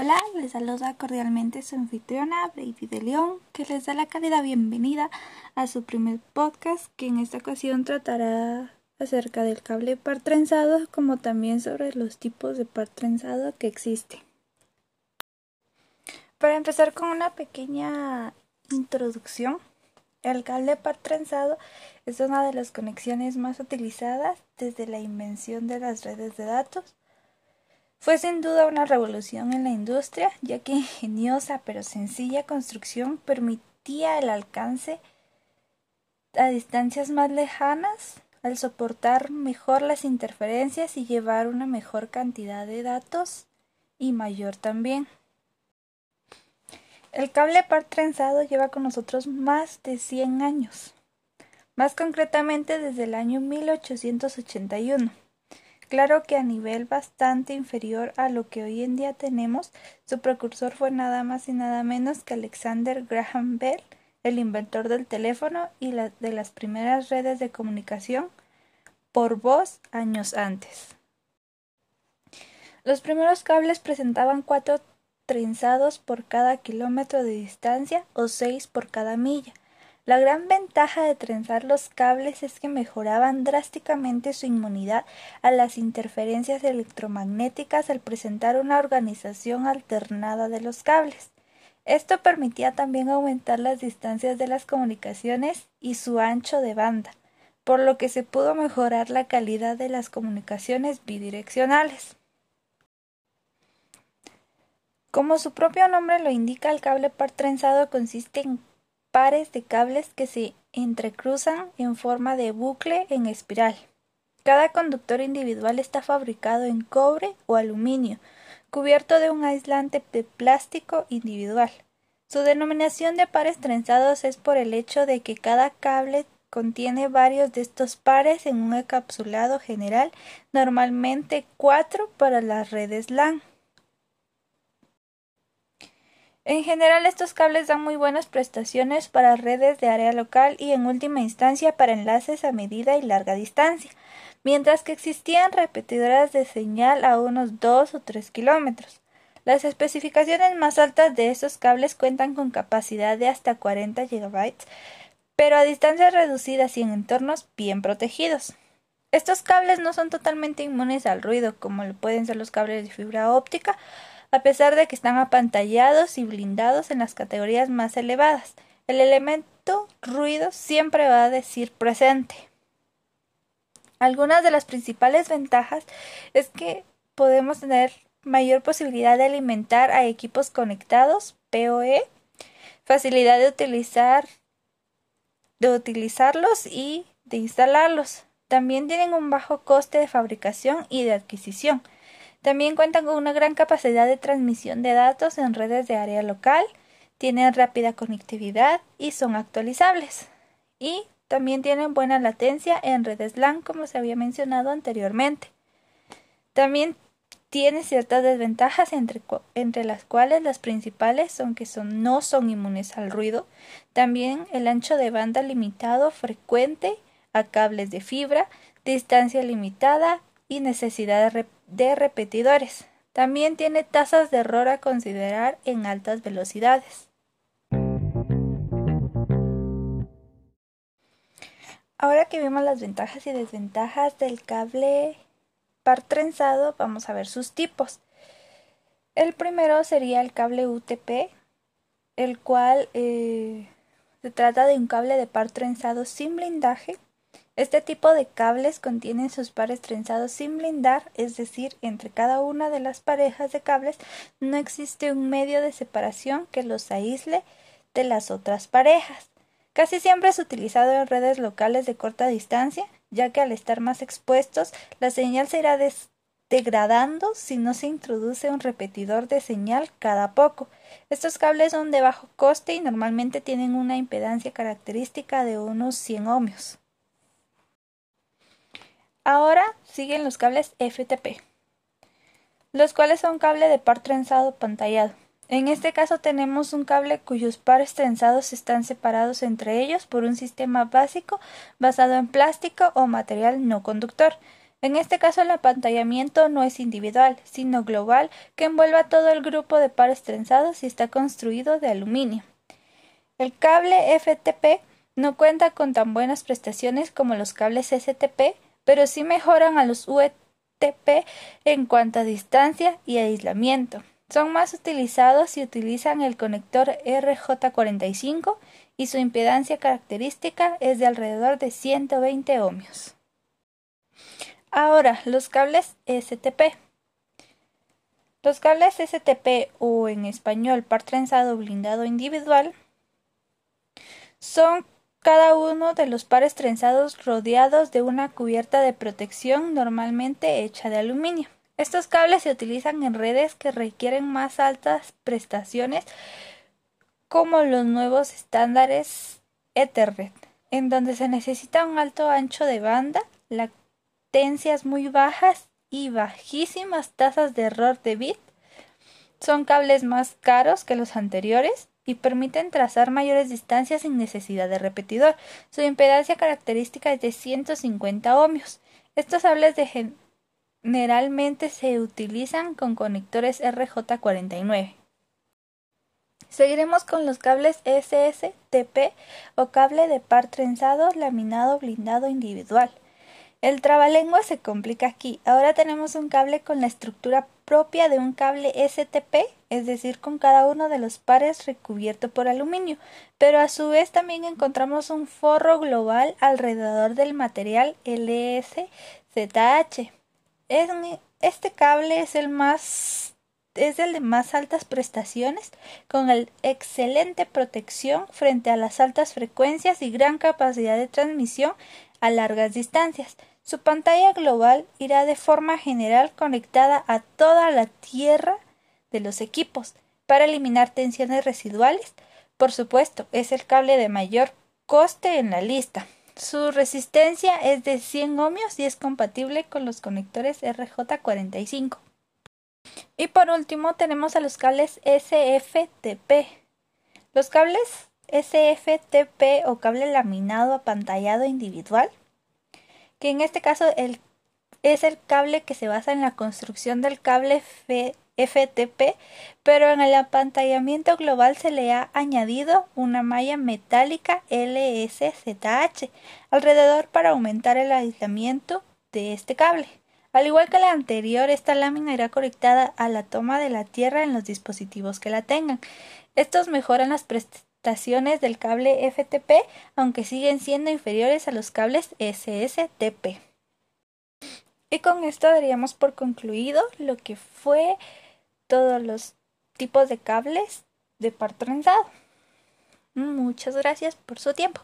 Hola, les saluda cordialmente su anfitriona Brady de León, que les da la cálida bienvenida a su primer podcast, que en esta ocasión tratará acerca del cable par trenzado, como también sobre los tipos de par trenzado que existen. Para empezar con una pequeña introducción, el cable par trenzado es una de las conexiones más utilizadas desde la invención de las redes de datos fue sin duda una revolución en la industria, ya que ingeniosa pero sencilla construcción permitía el alcance a distancias más lejanas al soportar mejor las interferencias y llevar una mejor cantidad de datos y mayor también. El cable par trenzado lleva con nosotros más de 100 años, más concretamente desde el año 1881 Claro que a nivel bastante inferior a lo que hoy en día tenemos, su precursor fue nada más y nada menos que Alexander Graham Bell, el inventor del teléfono y de las primeras redes de comunicación por voz años antes. Los primeros cables presentaban cuatro trenzados por cada kilómetro de distancia o seis por cada milla, la gran ventaja de trenzar los cables es que mejoraban drásticamente su inmunidad a las interferencias electromagnéticas al presentar una organización alternada de los cables. Esto permitía también aumentar las distancias de las comunicaciones y su ancho de banda, por lo que se pudo mejorar la calidad de las comunicaciones bidireccionales. Como su propio nombre lo indica, el cable par trenzado consiste en pares de cables que se entrecruzan en forma de bucle en espiral. Cada conductor individual está fabricado en cobre o aluminio, cubierto de un aislante de plástico individual. Su denominación de pares trenzados es por el hecho de que cada cable contiene varios de estos pares en un encapsulado general, normalmente cuatro para las redes LAN. En general estos cables dan muy buenas prestaciones para redes de área local y en última instancia para enlaces a medida y larga distancia, mientras que existían repetidoras de señal a unos 2 o 3 kilómetros. Las especificaciones más altas de estos cables cuentan con capacidad de hasta 40 GB, pero a distancias reducidas y en entornos bien protegidos. Estos cables no son totalmente inmunes al ruido, como lo pueden ser los cables de fibra óptica, a pesar de que están apantallados y blindados en las categorías más elevadas. El elemento ruido siempre va a decir presente. Algunas de las principales ventajas es que podemos tener mayor posibilidad de alimentar a equipos conectados, PoE, facilidad de utilizar de utilizarlos y de instalarlos. También tienen un bajo coste de fabricación y de adquisición. También cuentan con una gran capacidad de transmisión de datos en redes de área local, tienen rápida conectividad y son actualizables. Y también tienen buena latencia en redes LAN, como se había mencionado anteriormente. También tiene ciertas desventajas entre, entre, las cuales las principales son que son, no son inmunes al ruido, también el ancho de banda limitado frecuente a cables de fibra, distancia limitada y necesidad de, repetidores. También tiene tasas de error a considerar en altas velocidades. Ahora que vimos las ventajas y desventajas del cable par trenzado, vamos a ver sus tipos. El primero sería el cable UTP, el cual eh, se trata de un cable de par trenzado sin blindaje este tipo de cables contienen sus pares trenzados sin blindar, es decir, entre cada una de las parejas de cables no existe un medio de separación que los aísle de las otras parejas. Casi siempre es utilizado en redes locales de corta distancia, ya que al estar más expuestos, la señal se irá degradando si no se introduce un repetidor de señal cada poco. Estos cables son de bajo coste y normalmente tienen una impedancia característica de unos 100 ohmios. Ahora siguen los cables FTP, los cuales son cable de par trenzado pantallado. En este caso tenemos un cable cuyos pares trenzados están separados entre ellos por un sistema básico basado en plástico o material no conductor. En este caso el apantallamiento no es individual, sino global, que envuelve a todo el grupo de pares trenzados y está construido de aluminio. El cable FTP no cuenta con tan buenas prestaciones como los cables STP, pero sí mejoran a los UTP en cuanto a distancia y aislamiento. Son más utilizados si utilizan el conector RJ45 y su impedancia característica es de alrededor de 120 ohmios. Ahora, los cables STP. Los cables STP o en español par trenzado blindado individual son cada uno de los pares trenzados rodeados de una cubierta de protección normalmente hecha de aluminio. Estos cables se utilizan en redes que requieren más altas prestaciones como los nuevos estándares Ethernet, en donde se necesita un alto ancho de banda, latencias muy bajas y bajísimas tasas de error de bit. Son cables más caros que los anteriores y permiten trazar mayores distancias sin necesidad de repetidor. Su impedancia característica es de 150 ohmios. Estos cables de generalmente se utilizan con conectores RJ49. Seguiremos con los cables SSTP o cable de par trenzado laminado blindado individual. El trabalengua se complica aquí. Ahora tenemos un cable con la estructura propia de un cable STP, es decir, con cada uno de los pares recubierto por aluminio, pero a su vez también encontramos un forro global alrededor del material LSZH este cable es el más es de más altas prestaciones, con el excelente protección frente a las altas frecuencias y gran capacidad de transmisión a largas distancias. Su pantalla global irá de forma general conectada a toda la tierra de los equipos para eliminar tensiones residuales. Por supuesto, es el cable de mayor coste en la lista. Su resistencia es de 100 ohmios y es compatible con los conectores RJ45. Y por último tenemos a los cables SFTP. Los cables SFTP o cable laminado apantallado individual, que en este caso es el cable que se basa en la construcción del cable FTP, pero en el apantallamiento global se le ha añadido una malla metálica LSZH alrededor para aumentar el aislamiento de este cable. Al igual que la anterior, esta lámina irá conectada a la toma de la tierra en los dispositivos que la tengan. Estos mejoran las prestaciones del cable FTP, aunque siguen siendo inferiores a los cables SSTP. Y con esto daríamos por concluido lo que fue todos los tipos de cables de par trenzado. Muchas gracias por su tiempo.